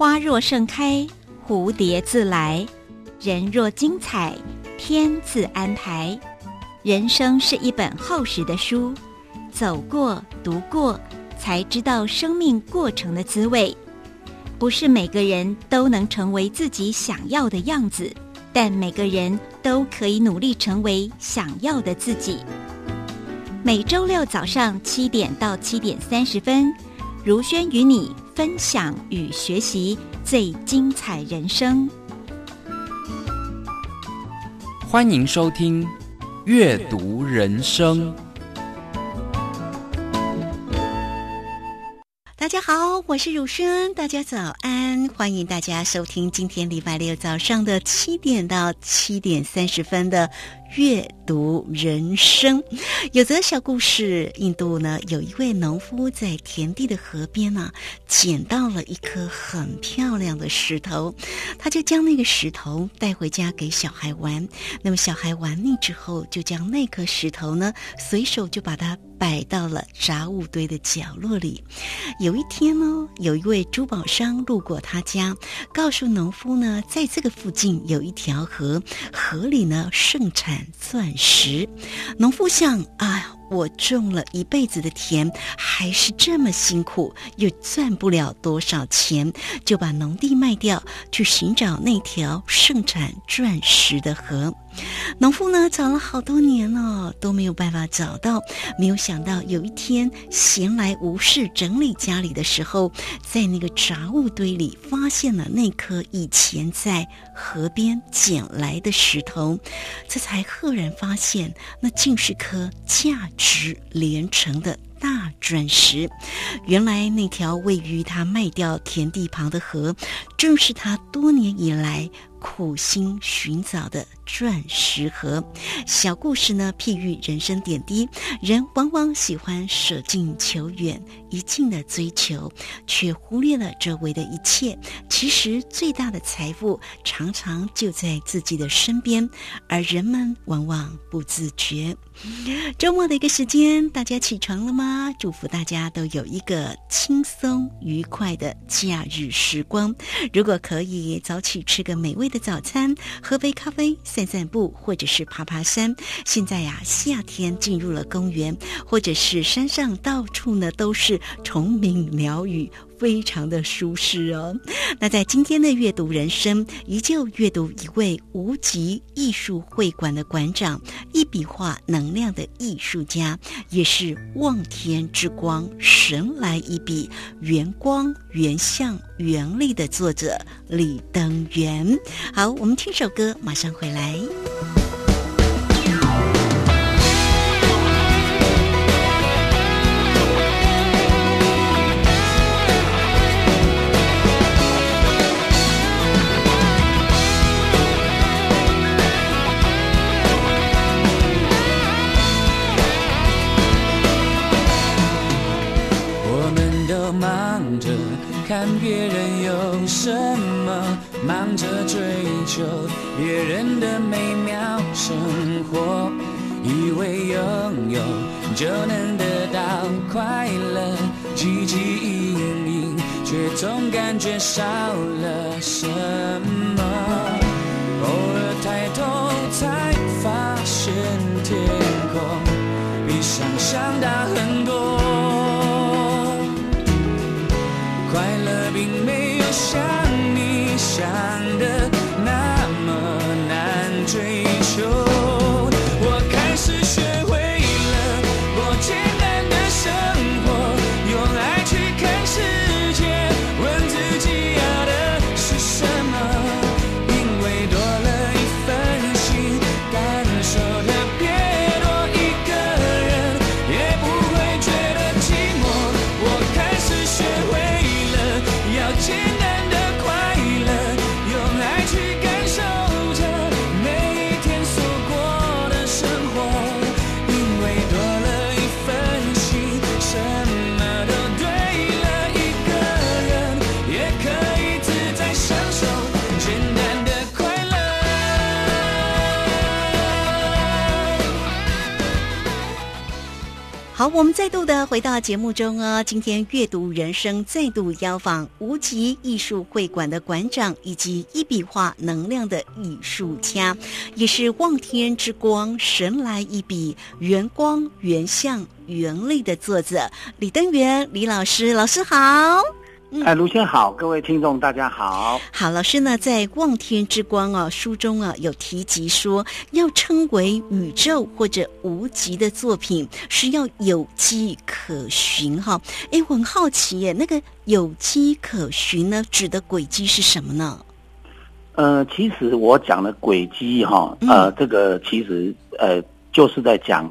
花若盛开，蝴蝶自来；人若精彩，天自安排。人生是一本厚实的书，走过、读过，才知道生命过程的滋味。不是每个人都能成为自己想要的样子，但每个人都可以努力成为想要的自己。每周六早上七点到七点三十分，如轩与你。分享与学习最精彩人生，欢迎收听《阅读人生》。大家好，我是汝轩，大家早安，欢迎大家收听今天礼拜六早上的七点到七点三十分的。阅读人生，有则小故事。印度呢，有一位农夫在田地的河边呢，捡到了一颗很漂亮的石头，他就将那个石头带回家给小孩玩。那么小孩玩腻之后，就将那颗石头呢，随手就把它摆到了杂物堆的角落里。有一天呢，有一位珠宝商路过他家，告诉农夫呢，在这个附近有一条河，河里呢盛产。钻石，农夫像啊。我种了一辈子的田，还是这么辛苦，又赚不了多少钱，就把农地卖掉，去寻找那条盛产钻石的河。农夫呢，找了好多年了，都没有办法找到。没有想到有一天闲来无事整理家里的时候，在那个杂物堆里发现了那颗以前在河边捡来的石头，这才赫然发现，那竟是颗价。直连城的大钻石，原来那条位于他卖掉田地旁的河，正是他多年以来。苦心寻找的钻石河，小故事呢，譬喻人生点滴。人往往喜欢舍近求远，一劲的追求，却忽略了周围的一切。其实最大的财富常常就在自己的身边，而人们往往不自觉。周末的一个时间，大家起床了吗？祝福大家都有一个轻松愉快的假日时光。如果可以，早起吃个美味。的早餐，喝杯咖啡，散散步，或者是爬爬山。现在呀，夏天进入了公园，或者是山上，到处呢都是虫鸣鸟语。非常的舒适哦。那在今天的阅读人生，依旧阅读一位无极艺术会馆的馆长，一笔画能量的艺术家，也是望天之光，神来一笔，圆光圆相圆力的作者李登元。好，我们听首歌，马上回来。什么，忙着追求别人的美妙生活，以为拥有就能得到快乐，汲汲营营，却总感觉少了什么。偶尔抬头才发现天空比想象大很好，我们再度的回到节目中哦。今天阅读人生再度邀访无极艺术会馆的馆长，以及一笔画能量的艺术家，也是望天之光神来一笔圆光圆相圆力的作者李登元李老师，老师好。哎，卢先好，各位听众大家好。好，老师呢在《望天之光》啊书中啊有提及说，要称为宇宙或者无极的作品，是要有迹可循哈。哎，我很好奇耶，那个有迹可循呢，指的轨迹是什么呢？呃，其实我讲的轨迹哈，呃，这个其实呃就是在讲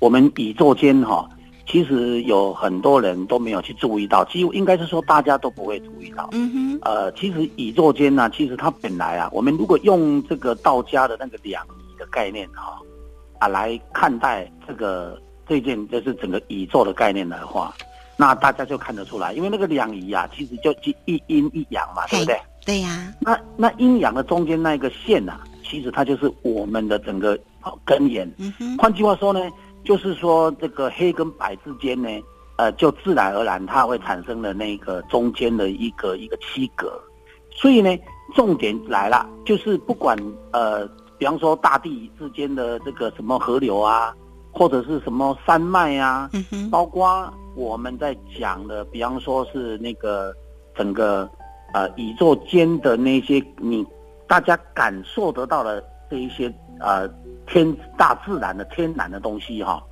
我们宇宙间哈。其实有很多人都没有去注意到，几乎应该是说大家都不会注意到。嗯哼。呃，其实宇宙间呢，其实它本来啊，我们如果用这个道家的那个两仪的概念哈，啊来看待这个这件就是整个宇宙的概念的话，那大家就看得出来，因为那个两仪啊，其实就一阴一阳嘛，对不对？对呀。那那阴阳的中间那个线呐，其实它就是我们的整个根源。嗯哼。换句话说呢？就是说，这个黑跟白之间呢，呃，就自然而然它会产生了那个中间的一个一个七格，所以呢，重点来了，就是不管呃，比方说大地之间的这个什么河流啊，或者是什么山脉啊，包括我们在讲的，比方说是那个整个呃宇宙间的那些你大家感受得到的这一些呃。天大自然的天然的东西哈，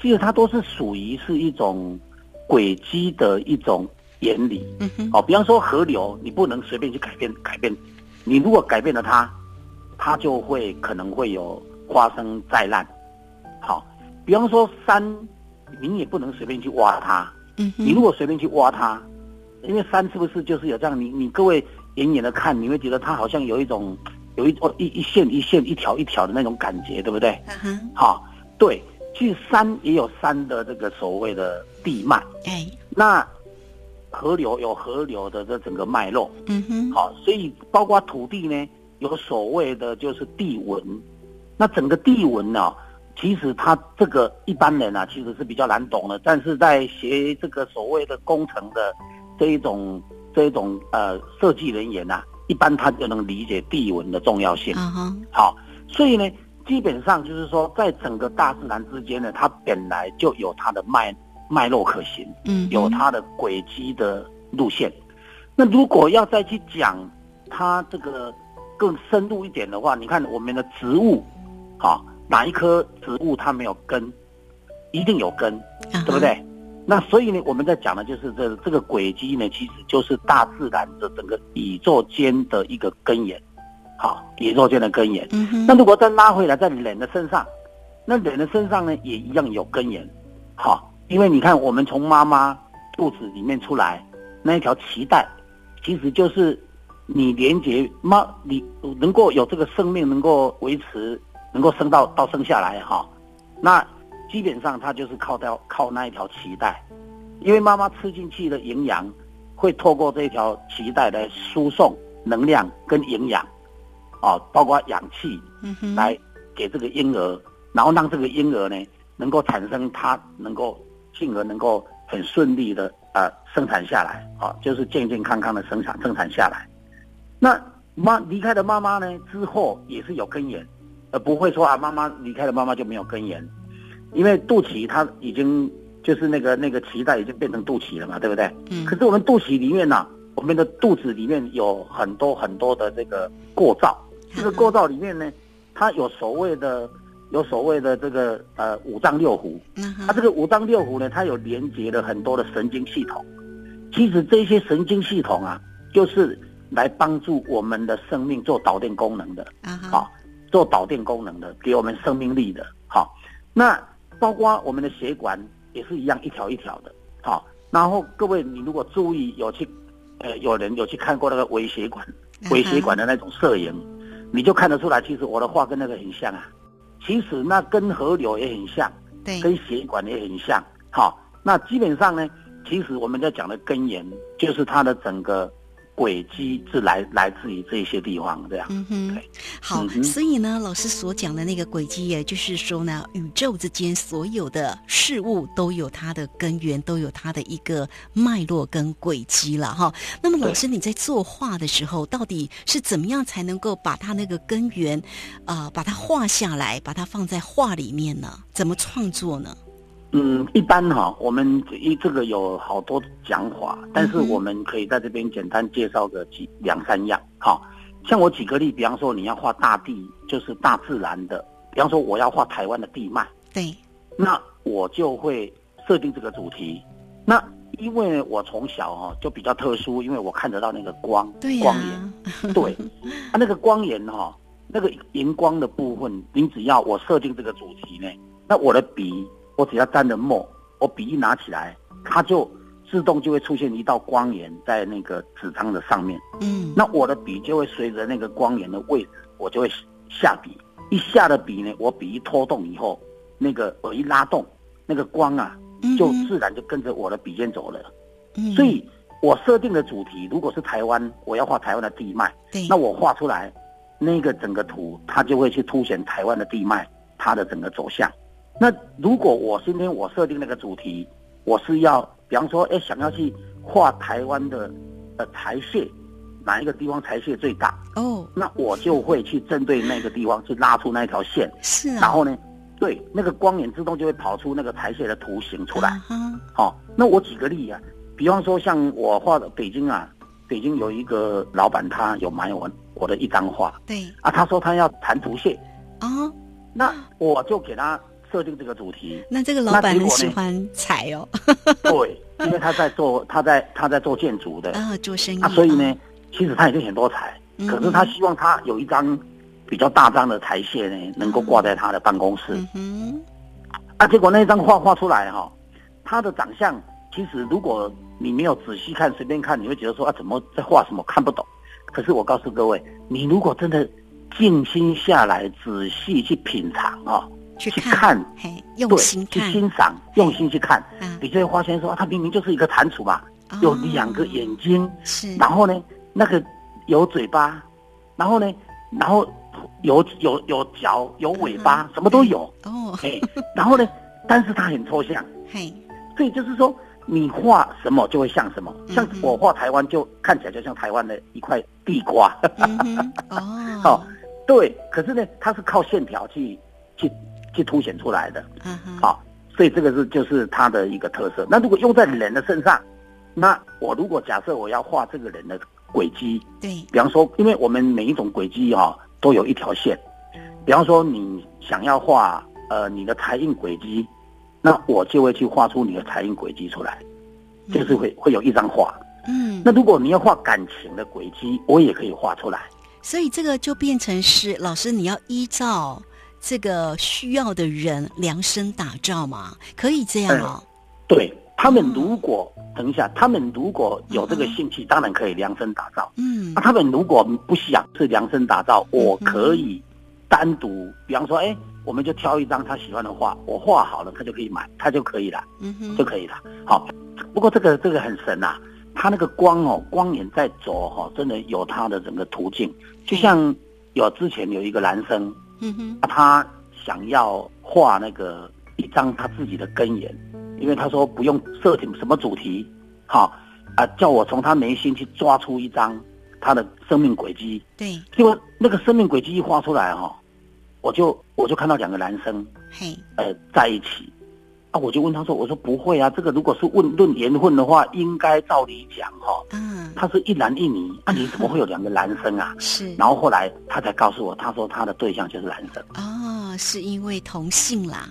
其实它都是属于是一种轨迹的一种原理。哦，比方说河流，你不能随便去改变改变，你如果改变了它，它就会可能会有发生灾难。好，比方说山，你也不能随便去挖它。嗯你如果随便去挖它，因为山是不是就是有这样？你你各位远远的看，你会觉得它好像有一种。有一哦一一线一线一条一条的那种感觉，对不对？嗯哼。好，对，其实山也有山的这个所谓的地脉，哎，那河流有河流的这整个脉络，嗯哼，好，所以包括土地呢，有所谓的就是地纹，那整个地纹呢，其实它这个一般人啊，其实是比较难懂的，但是在学这个所谓的工程的这一种这一种呃设计人员呐。一般他就能理解地文的重要性。好，所以呢，基本上就是说，在整个大自然之间呢，它本来就有它的脉脉络可循，嗯，有它的轨迹的路线。那如果要再去讲它这个更深入一点的话，你看我们的植物，好，哪一棵植物它没有根，一定有根，对不对？那所以呢，我们在讲的就是这这个轨迹呢，其实就是大自然的整个宇宙间的一个根源，好，宇宙间的根源。嗯那如果再拉回来，在人的身上，那人的身上呢，也一样有根源，好，因为你看，我们从妈妈肚子里面出来那一条脐带，其实就是你连接妈，你能够有这个生命能够维持，能够生到到生下来哈，那。基本上它就是靠掉靠那一条脐带，因为妈妈吃进去的营养会透过这条脐带来输送能量跟营养，啊，包括氧气，嗯来给这个婴儿，然后让这个婴儿呢能够产生它能够进而能够很顺利的呃生产下来，啊，就是健健康康的生产生产下来。那妈离开了妈妈呢之后也是有根源，而不会说啊妈妈离开了妈妈就没有根源。因为肚脐它已经就是那个那个脐带已经变成肚脐了嘛，对不对？嗯。可是我们肚脐里面呢，我们的肚子里面有很多很多的这个构造，这个构造里面呢，它有所谓的有所谓的这个呃五脏六腑。嗯它这个五脏六腑呢，它有连接了很多的神经系统。其实这些神经系统啊，就是来帮助我们的生命做导电功能的。啊好，做导电功能的，给我们生命力的。好，那。包括我们的血管也是一样一条一条的，好。然后各位，你如果注意有去，呃，有人有去看过那个微血管、微血管的那种摄影，你就看得出来，其实我的画跟那个很像啊。其实那跟河流也很像，对，跟血管也很像。好，那基本上呢，其实我们在讲的根源就是它的整个轨迹是来来自于这些地方，这样。嗯哼，好，嗯所以呢，老师所讲的那个轨迹，也就是说呢，宇宙之间所有的事物都有它的根源，都有它的一个脉络跟轨迹了哈。那么，老师你在作画的时候，到底是怎么样才能够把它那个根源，啊，把它画下来，把它放在画里面呢？怎么创作呢？嗯，一般哈，我们一这个有好多讲法，但是我们可以在这边简单介绍个几两三样。哈，像我举个例，比方说你要画大地，就是大自然的，比方说我要画台湾的地脉，对，那我就会设定这个主题。那因为我从小哈就比较特殊，因为我看得到那个光，对呀、光源，对，啊，那个光源哈，那个荧光的部分，你只要我设定这个主题呢，那我的笔，我只要沾了墨，我笔一拿起来，它就自动就会出现一道光源在那个纸张的上面。嗯，那我的笔就会随着那个光源的位置，我就会下笔。一下的笔呢，我笔一拖动以后，那个我一拉动，那个光啊，就自然就跟着我的笔尖走了。嗯所以我设定的主题，如果是台湾，我要画台湾的地脉。对，那我画出来，那个整个图它就会去凸显台湾的地脉，它的整个走向。那如果我今天我设定那个主题，我是要，比方说，哎，想要去画台湾的呃台蟹，哪一个地方台蟹最大？哦，那我就会去针对那个地方去拉出那条线，是啊，然后呢，对那个光影自动就会跑出那个台蟹的图形出来。啊哈，好、那我举个例啊，比方说像我画的北京啊，北京有一个老板，他有买我我的一张画。对，啊，他说他要弹图蟹，哦，那我就给他设定这个主题，那这个老板很喜欢财哦，对，因为他在做他在他在做建筑的。啊，做生意啊，所以呢，其实他已经很多财，嗯可是他希望他有一张比较大张的台蟹呢，能够挂在他的办公室，嗯哼，啊，结果那一张画画出来哈、他的长相其实如果你没有仔细看，随便看，你会觉得说啊，怎么在画什么看不懂。可是我告诉各位，你如果真的静心下来，仔细去品尝啊、去去看，嘿，用对，去欣赏，用心去看，啊，你就会发现说，啊它明明就是一个蟾蜍嘛，有两个眼睛，然后呢，那个有嘴巴，然后呢，然后有有有脚，有尾巴，什么都有。哦，哎，然后呢，但是它很抽象，嘿，所以就是说，你画什么就会像什么。像我画台湾，就看起来就像台湾的一块地瓜。嗯哼，哦。哦，对，可是呢，它是靠线条去去去凸显出来的。啊哈，好、所以这个是就是它的一个特色。那如果用在人的身上，那我如果假设我要画这个人的轨迹，对，比方说，因为我们每一种轨迹哈、都有一条线，比方说你想要画呃你的财运轨迹，那我就会去画出你的财运轨迹出来，就是会会有一张画。嗯，那如果你要画感情的轨迹，我也可以画出来。所以这个就变成是老师你要依照这个需要的人量身打造嘛，可以这样哦，对他们如果等一下，他们如果有这个兴趣，当然可以量身打造。嗯那他们如果不想是量身打造，我可以单独，比方说，哎，我们就挑一张他喜欢的画，我画好了，他就可以买，他就可以了，嗯哼，就可以了。好，不过这个这个很神呐、它那个光哦，光源在走哈、真的有它的整个途径。就像有之前有一个男生，嗯哼，啊他想要画那个一张他自己的根源，因为他说不用设定什么主题，好啊，叫我从他眉心去抓出一张他的生命轨迹。对，结果那个生命轨迹一画出来哈、我就我就看到两个男生嘿，呃在一起，啊，我就问他说，我说不会啊，这个如果是问论缘分的话，应该照理讲哈、嗯，他是一男一女，啊，你怎么会有两个男生啊？是，然后后来他才告诉我，他说他的对象就是男生。哦，是因为同性啦，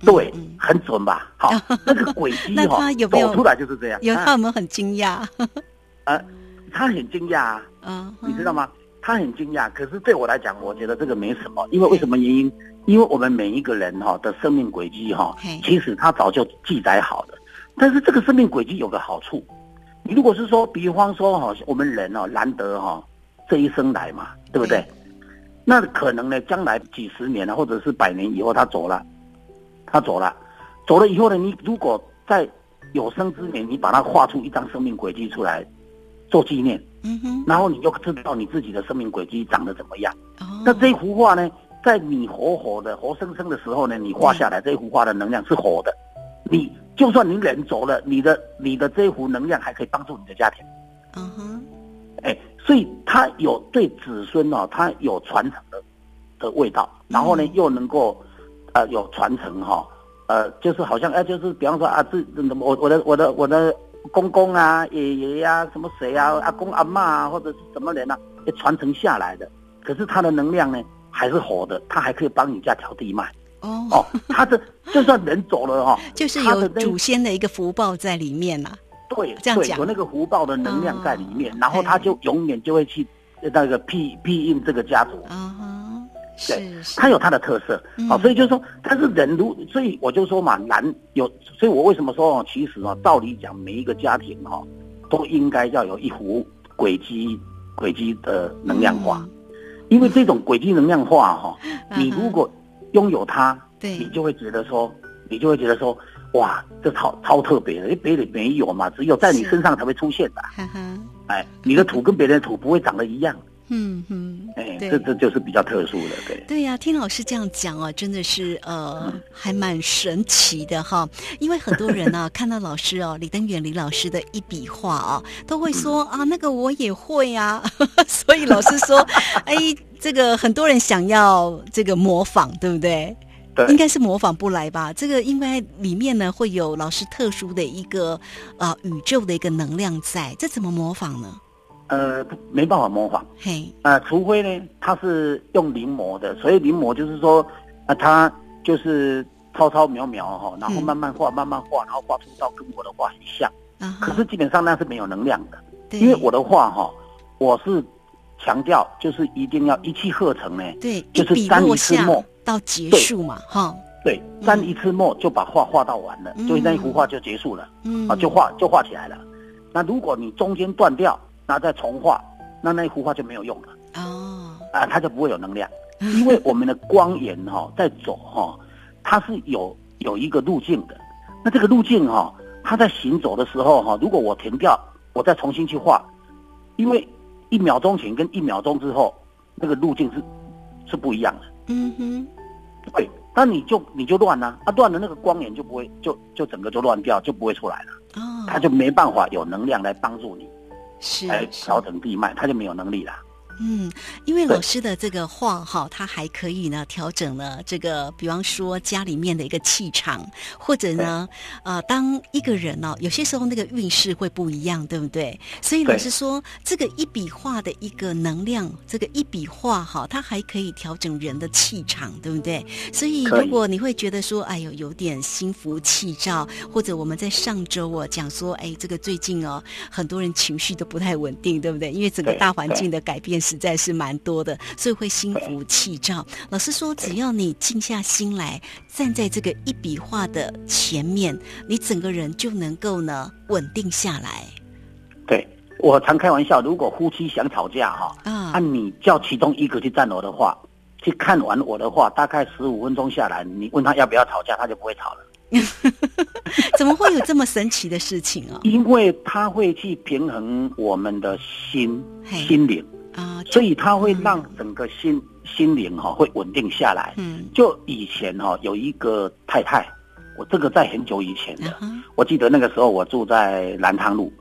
嗯对，嗯很准吧？好，那个轨迹那哈、他有没有走出来就是这样。有啊他有没有很惊讶？呃，他很惊讶啊，嗯，你知道吗？他很惊讶，可是对我来讲，我觉得这个没什么，因为为什么原因？因为我们每一个人哈、的生命轨迹哈，其实他早就记载好了。但是这个生命轨迹有个好处，你如果是说，比方说哈，我们人哦难得哈这一生来嘛，对不对？那可能呢，将来几十年啊，或者是百年以后他走了，他走了，走了以后呢，你如果在有生之年，你把它画出一张生命轨迹出来，做纪念，嗯哼，然后你就知道你自己的生命轨迹长得怎么样。哦，那这一幅画呢，在你活活的、活生生的时候呢，你画下来这一幅画的能量是活的。你就算你人走了，你的你的这一幅能量还可以帮助你的家庭。嗯哼，哎，所以他有对子孙哦，他有传承的的味道，然后呢嗯又能够呃有传承哈、呃，就是好像哎，就是比方说啊，这我我的我的我的公公啊、爷爷呀、什么谁啊、阿公阿嬷啊，或者是什么人啊，传承下来的。可是他的能量呢还是活的，它还可以帮你家调地脉哦，哦。它的就算人走了哈、就是有祖先的一个福报在里面呐。对对，这样讲。有那个福报的能量在里面，哦然后他哎就永远就会去呃那个庇庇应这个家族。啊哈，对是是，它有它的特色，好、嗯所以就是说，但是人如，所以我就说嘛，男有，所以我为什么说哦，其实哦，道理讲，每一个家庭哈、哦，都应该要有一幅轨迹轨迹的能量画，嗯因为这种轨迹能量化哈、你如果拥有它，对。你就会觉得说，你就会觉得说，哇，这超超特别的，因为别人没有嘛，只有在你身上才会出现的。哎，你的土跟别人的土不会长得一样，嗯哼，哎，对这这就是比较特殊的，对。对呀、听老师这样讲啊，真的是呃，还蛮神奇的哈。因为很多人呢、看到老师哦，李登远李老师的一笔画哦，都会说啊，那个我也会啊。所以老师说，哎，这个很多人想要这个模仿，对不对？对应该是模仿不来吧？这个应该里面呢会有老师特殊的一个呃宇宙的一个能量在，这怎么模仿呢？呃，没办法模仿。嘿，呃，除非呢，他是用临摹的，所以临摹就是说，啊、他就是抄抄描描哈，然后嗯慢慢画，慢慢画，然后画出到跟我的画很像。可是基本上那是没有能量的，对。因为我的画哈，我是强调就是一定要一气呵成呢，对就是一笔沾落下一次墨。到结束嘛，哈，对，沾一次墨就把画画到完了，嗯所以那一幅画就结束了，嗯。啊，就画就画起来了。那如果你中间断掉，那再重画，那那一幅画就没有用了。哦，啊，它就不会有能量，因为我们的光源哈、在走哈、它是有有一个路径的。那这个路径哈、它在行走的时候哈、如果我停掉，我再重新去画，因为一秒钟前跟一秒钟之后，那个路径是是不一样的。嗯哼，对，那你就你就乱了、啊，乱了那个光源就不会就就整个就乱掉，就不会出来了，哦，它就没办法有能量来帮助你来调整地脉，他就没有能力了。嗯，因为老师的这个画哈，它还可以呢调整了这个，比方说家里面的一个气场，或者呢，呃，当一个人呢、有些时候那个运势会不一样，对不对？所以老师说，这个一笔画的一个能量，这个一笔画哈，它还可以调整人的气场，对不对？所以如果你会觉得说，哎呦，有点心浮气躁，或者我们在上周哦讲说，哎，这个最近哦，很多人情绪都不太稳定，对不对？因为整个大环境的改变实在是蛮多的，所以会心浮气躁。老师说，只要你静下心来，站在这个一笔画的前面，你整个人就能够呢稳定下来。对我常开玩笑，如果夫妻想吵架哈、啊。按你叫其中一个去站我的话，去看完我的话，大概十五分钟下来，你问他要不要吵架，他就不会吵了，怎么会有这么神奇的事情啊？因为他会去平衡我们的心嘿。心灵，啊，所以他会让整个心心灵哈、会稳定下来。嗯就以前哈、有一个太太，我这个在很久以前的我记得那个时候我住在南昌路，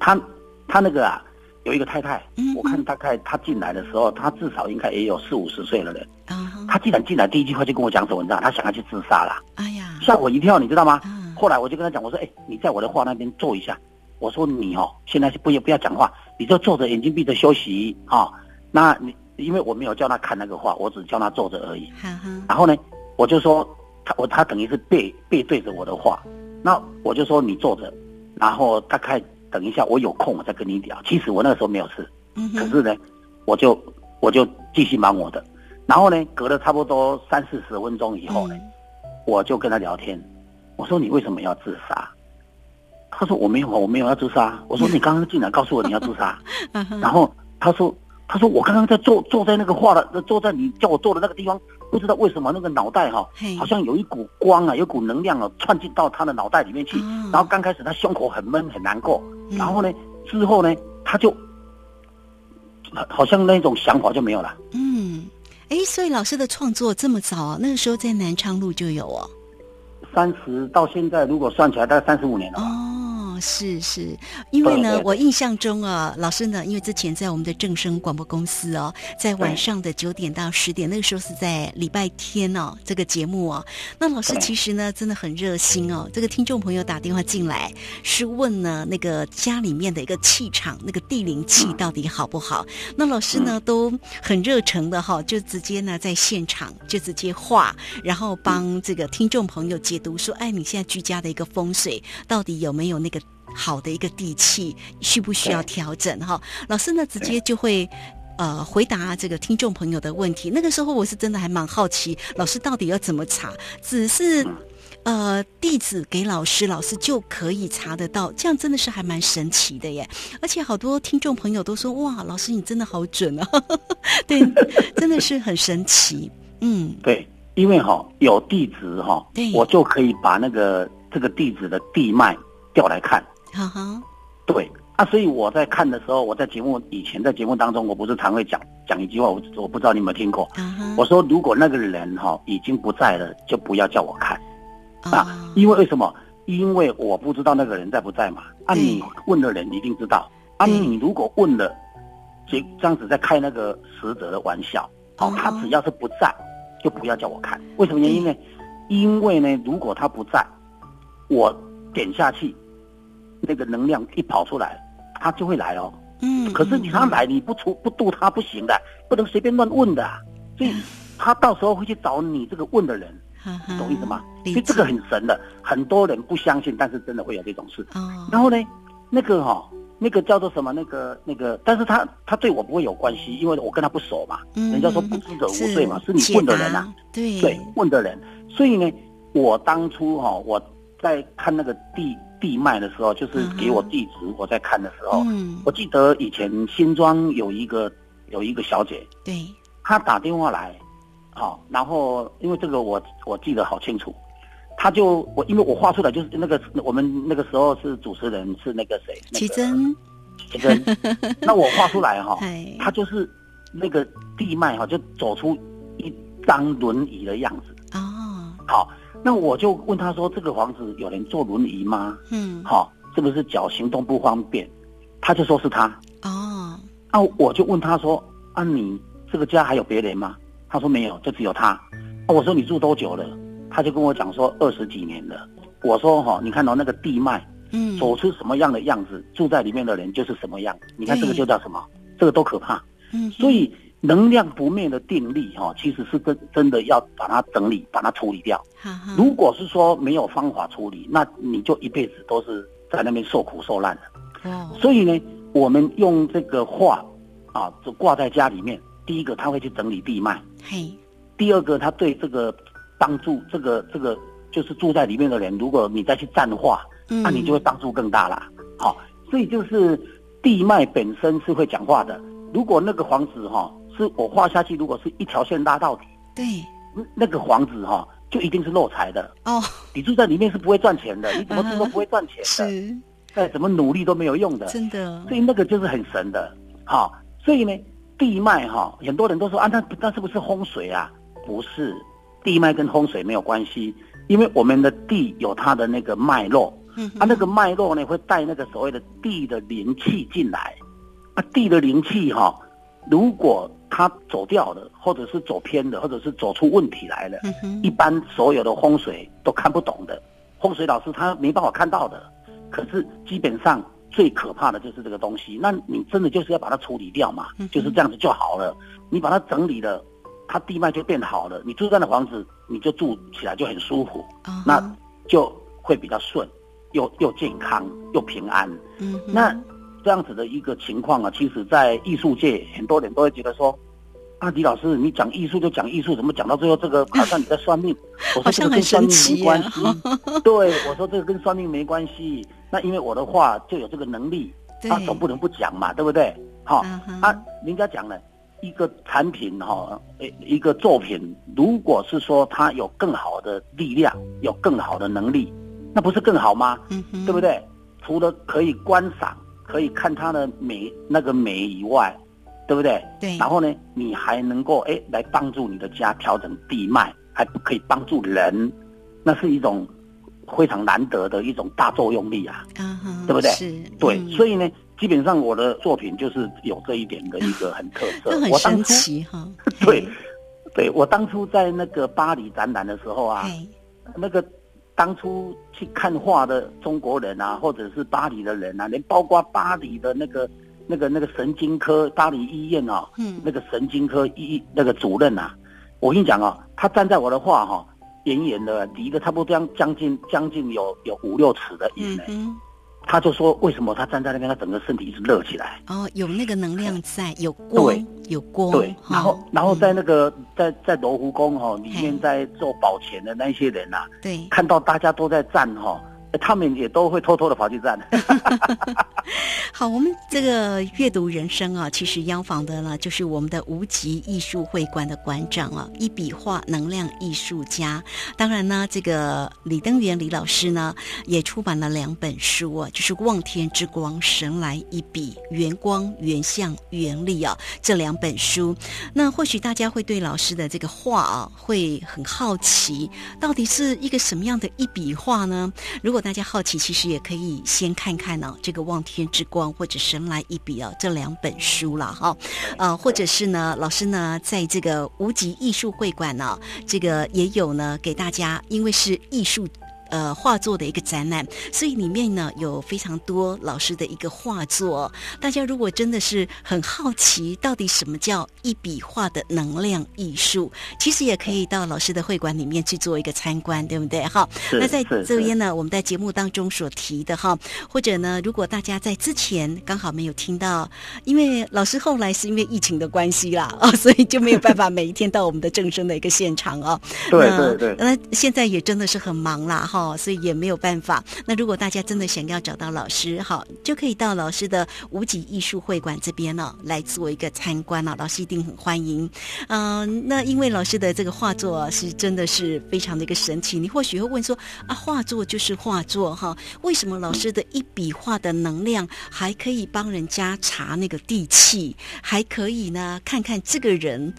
他他那个啊有一个太太嗯，我看大概她进来的时候，她至少应该也有四五十岁了人。啊哈，她既然进来，第一句话就跟我讲什么，你知道？她想要去自杀了，哎呀，吓我一跳，你知道吗？啊后来我就跟她讲，我说：“哎、你在我的画那边坐一下。”我说：“你哦，现在是不要不要讲话，你就坐着，眼睛闭着休息啊、那你因为我没有叫他看那个画，我只叫他坐着而已。哈哈，然后呢，我就说他我他等于是背背对着我的画，那我就说你坐着，然后大概等一下我有空我再跟你聊。其实我那个时候没有事，嗯，可是呢，我就我就继续忙我的。然后呢，隔了差不多三四十分钟以后呢，嗯我就跟他聊天，我说你为什么要自杀？他说我没有啊，我没有要自杀。我说你刚刚进来告诉我你要自杀，然后他说他说我刚刚在坐坐在那个画的坐在你叫我坐的那个地方，不知道为什么那个脑袋哈、嘿好像有一股光啊，有股能量啊窜进到他的脑袋里面去。哦然后刚开始他胸口很闷很难过，嗯然后呢之后呢，他就好好像那种想法就没有了。嗯，哎，所以老师的创作这么早啊，那个时候在南昌路就有哦。三十到现在，如果算起来，大概三十五年了吧。哦，是是，因为呢，我印象中啊，老师呢，因为之前在我们的正声广播公司哦，在晚上的九点到十点，那个时候是在礼拜天哦，这个节目哦，那老师其实呢，真的很热心哦。这个听众朋友打电话进来，是问呢那个家里面的一个气场，那个地灵气到底好不好？那老师呢都很热诚的哈，就直接呢在现场就直接画，然后帮这个听众朋友解读说，哎，你现在居家的一个风水到底有没有那个好的一个地气，需不需要调整哈？老师呢直接就会。呃，回答这个听众朋友的问题。那个时候我是真的还蛮好奇，老师到底要怎么查？只是呃，地址给老师，老师就可以查得到，这样真的是还蛮神奇的耶！而且好多听众朋友都说，哇，老师你真的好准啊！对，真的是很神奇。嗯，对，因为哈、有地址哈、对我就可以把那个这个地址的地脉调来看。哈哈，对啊，所以我在看的时候，我在节目以前在节目当中，我不是常会讲讲一句话，我我不知道你有没有听过。我说，如果那个人哈、已经不在了，就不要叫我看啊啊，，因为为什么？因为我不知道那个人在不在嘛。啊，你问的人一定知道。啊，你如果问了，这这样子在开那个死者的玩笑。哦哦，他只要是不在，就不要叫我看。为什么原因呢？因为呢，如果他不在，我点下去，那个能量一跑出来，他就会来哦。嗯，可是你他来，你不出不渡他不行的，不能随便乱问的啊、所以他到时候会去找你这个问的人，懂意思吗？理所以这个很神的，很多人不相信，但是真的会有这种事。哦，然后呢，那个哈、那个叫做什么？那个那个，但是他他对我不会有关系，因为我跟他不熟嘛。嗯人家说不知者无罪嘛，是你问的人啊。对对，问的人。所以呢，我当初哈、我在看那个地地脉的时候，就是给我地址，我在看的时候，嗯，我记得以前新庄有一个有一个小姐，对，她打电话来，好、然后因为这个我我记得好清楚，她就我因为我画出来就是那个我们那个时候是主持人是那个谁，那奇个珍，奇珍，那我画出来哈、哎，她就是那个地脉哈、就走出一张轮椅的样子。哦，好，那我就问他说：“这个房子有人坐轮椅吗？嗯，好，是不是脚行动不方便？”他就说是他。哦，那，我就问他说：“啊，你这个家还有别人吗？”他说没有，就只有他。啊，我说你住多久了？他就跟我讲说二十几年了。我说哈、你看到、那个地脉嗯，走出什么样的样子，住在里面的人就是什么样。你看这个就叫什么？这个多可怕。嗯，所以能量不灭的定力哈、其实是真真的要把它整理，把它处理掉。如果是说没有方法处理，那你就一辈子都是在那边受苦受难的。哦，所以呢，我们用这个画啊，就挂在家里面。第一个，他会去整理地脉；嘿，第二个，他对这个帮助这个这个就是住在里面的人，如果你再去占化，嗯，那你就会帮助更大啦。好、所以就是地脉本身是会讲话的。如果那个房子哈、是我画下去，如果是一条线拉到底，对，那那个房子哈、就一定是漏财的。哦，你住在里面是不会赚钱的，你怎么住都不会赚钱的，是。再怎么努力都没有用的。真的，所以那个就是很神的，好、所以呢，地脉哈、很多人都说啊，那那是不是风水啊？不是，地脉跟风水没有关系，因为我们的地有它的那个脉络，嗯啊，那个脉络呢会带那个所谓的地的灵气进来，啊，地的灵气哈、如果它走掉了，或者是走偏了，或者是走出问题来了，嗯，一般所有的风水都看不懂的，风水老师他没办法看到的。可是基本上最可怕的就是这个东西，那你真的就是要把它处理掉嘛嗯，就是这样子就好了。你把它整理了，它地脉就变好了。你住在的房子，你就住起来就很舒服，哦那就会比较顺，又又健康又平安。嗯，那这样子的一个情况啊，其实在艺术界很多人都会觉得说，啊，李老师，你讲艺术就讲艺术，怎么讲到最后这个好像你在算命？我说这个跟算命没关啊系。对，我说这个跟算命没关系。那因为我的话就有这个能力，他啊，总不能不讲嘛，对不对？好、啊，人家讲了。一个产品哈，呃，一个作品，如果是说它有更好的力量，有更好的能力，那不是更好吗？嗯，对不？对？除了可以观赏、可以看它的美那个美以外，对不对？对然后呢，你还能够哎来帮助你的家调整地脉，还可以帮助人，那是一种非常难得的一种大作用力啊。啊哈，对不对是，对，嗯所以呢，基本上我的作品就是有这一点的一个很特色。都很神我当初奇哈。对，对我当初在那个巴黎展览的时候啊，那个当初去看画的中国人啊，或者是巴黎的人啊，连包括巴黎的那个那个那个神经科巴黎医院啊，嗯。那个神经科医那个主任啊，我跟你讲啊，他站在我的画哈、远远的离得差不多将将近将近有有五六尺的远呢，他就说为什么他站在那边，他整个身体一直热起来。哦，有那个能量在，有光，有光，对，然后然后在嗯那个、在在罗浮宫哈、里面在做保全的那些人呐、对，看到大家都在站哈、呃他们也都会偷偷的跑去站。好，我们这个阅读人生啊，其实央访的呢，就是我们的无极艺术会馆的馆长啊，一笔画能量艺术家。当然呢，这个李登元李老师呢，也出版了两本书啊，就是《望天之光》《神来一笔》《圆光圆相圆力》啊，这两本书。那或许大家会对老师的这个画啊，会很好奇，到底是一个什么样的一笔画呢？如果大家好奇，其实也可以先看看呢、这个《望天之光》或者《神来一笔》啊这两本书了哈，呃，或者是呢，老师呢在这个无极艺术会馆呢、这个也有呢给大家，因为是艺术。呃，画作的一个展览，所以里面呢有非常多老师的一个画作。大家如果真的是很好奇，到底什么叫一笔画的能量艺术，其实也可以到老师的会馆里面去做一个参观，对不对？哈，那在是这边呢，我们在节目当中所提的哈，或者呢，如果大家在之前刚好没有听到，因为老师后来是因为疫情的关系啦，哦，所以就没有办法每一天到我们的正声的一个现场哦。对那对对那现在也真的是很忙啦哈，哦所以也没有办法。那如果大家真的想要找到老师，好，就可以到老师的无极艺术会馆这边呢、来做一个参观啊，老师一定很欢迎。嗯、那因为老师的这个画作啊是真的是非常的一个神奇，你或许会问说啊，画作就是画作哈，为什么老师的一笔画的能量还可以帮人家查那个地气，还可以呢看看这个人。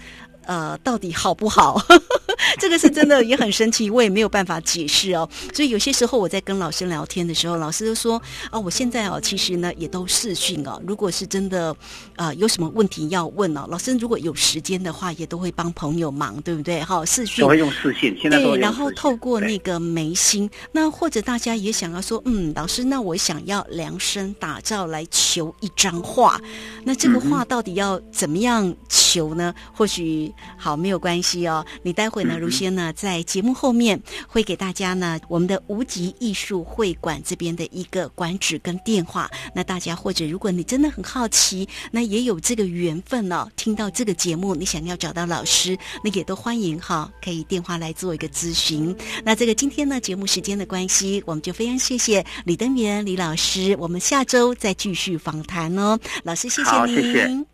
呃，到底好不好？这个是真的也很神奇，我也没有办法解释哦。所以有些时候我在跟老师聊天的时候，老师就说啊，我现在哦，其实呢也都视讯哦。如果是真的呃有什么问题要问哦，老师如果有时间的话，也都会帮朋友忙，对不对？哈、视讯都会用视讯，现在都对，然后透过那个眉心，那或者大家也想要说，嗯，老师，那我想要量身打造来求一张画，那这个嗯画到底要怎么样求呢？或许好没有关系哦，你待会嗯呢，如仙呢在节目后面会给大家呢我们的无极艺术会馆这边的一个馆址跟电话，那大家或者如果你真的很好奇，那也有这个缘分哦，听到这个节目，你想要找到老师，那也都欢迎哈，可以电话来做一个咨询。那这个今天呢，节目时间的关系，我们就非常谢谢李登元李老师，我们下周再继续访谈哦，老师谢谢您。谢谢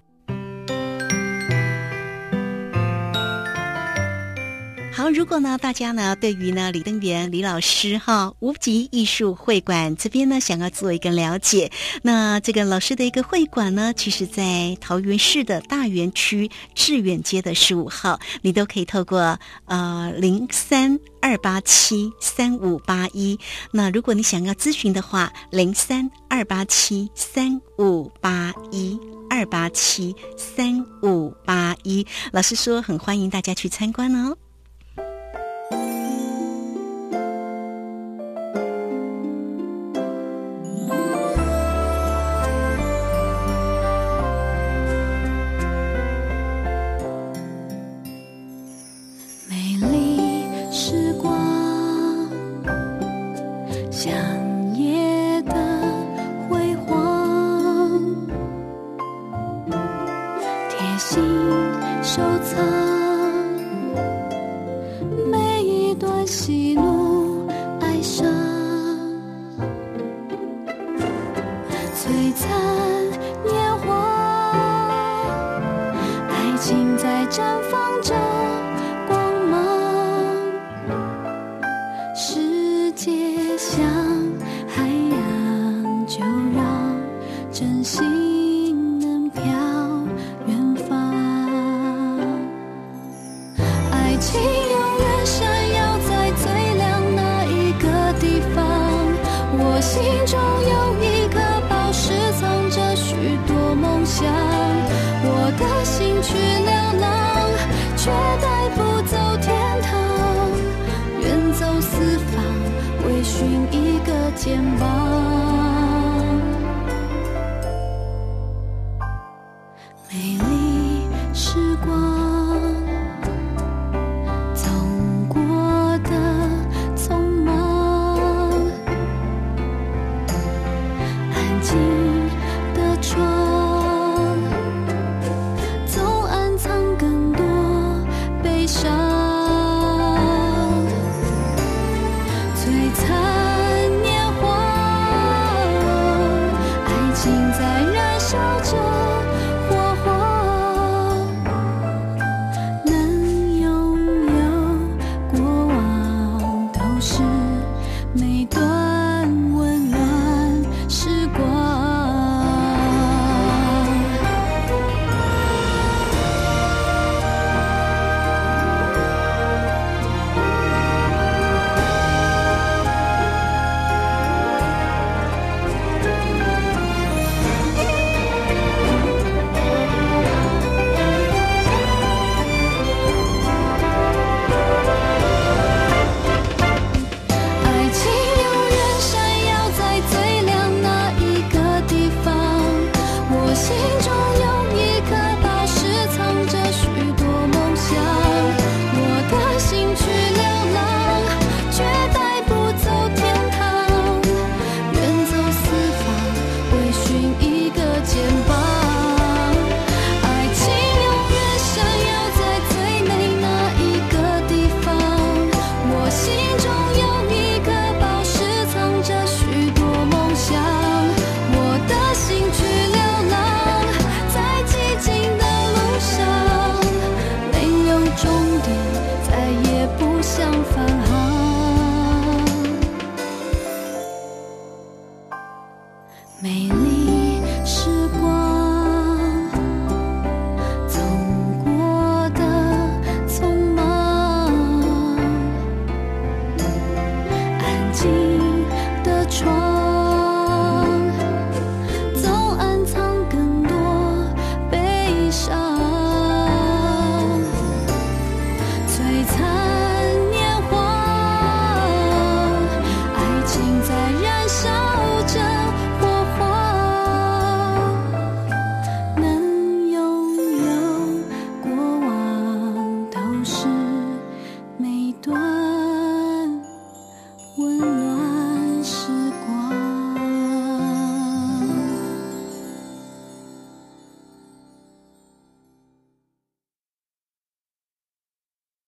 好，如果呢，大家呢对于呢李登元李老师哈无极艺术会馆这边呢想要做一个了解，那这个老师的一个会馆呢，其实在桃园市的大园区致远街的十五号，你都可以透过呃零三二八七三五八一，那如果你想要咨询的话，零三二八七三五八一。二八七三五八一，老师说很欢迎大家去参观哦。梦想。我的心去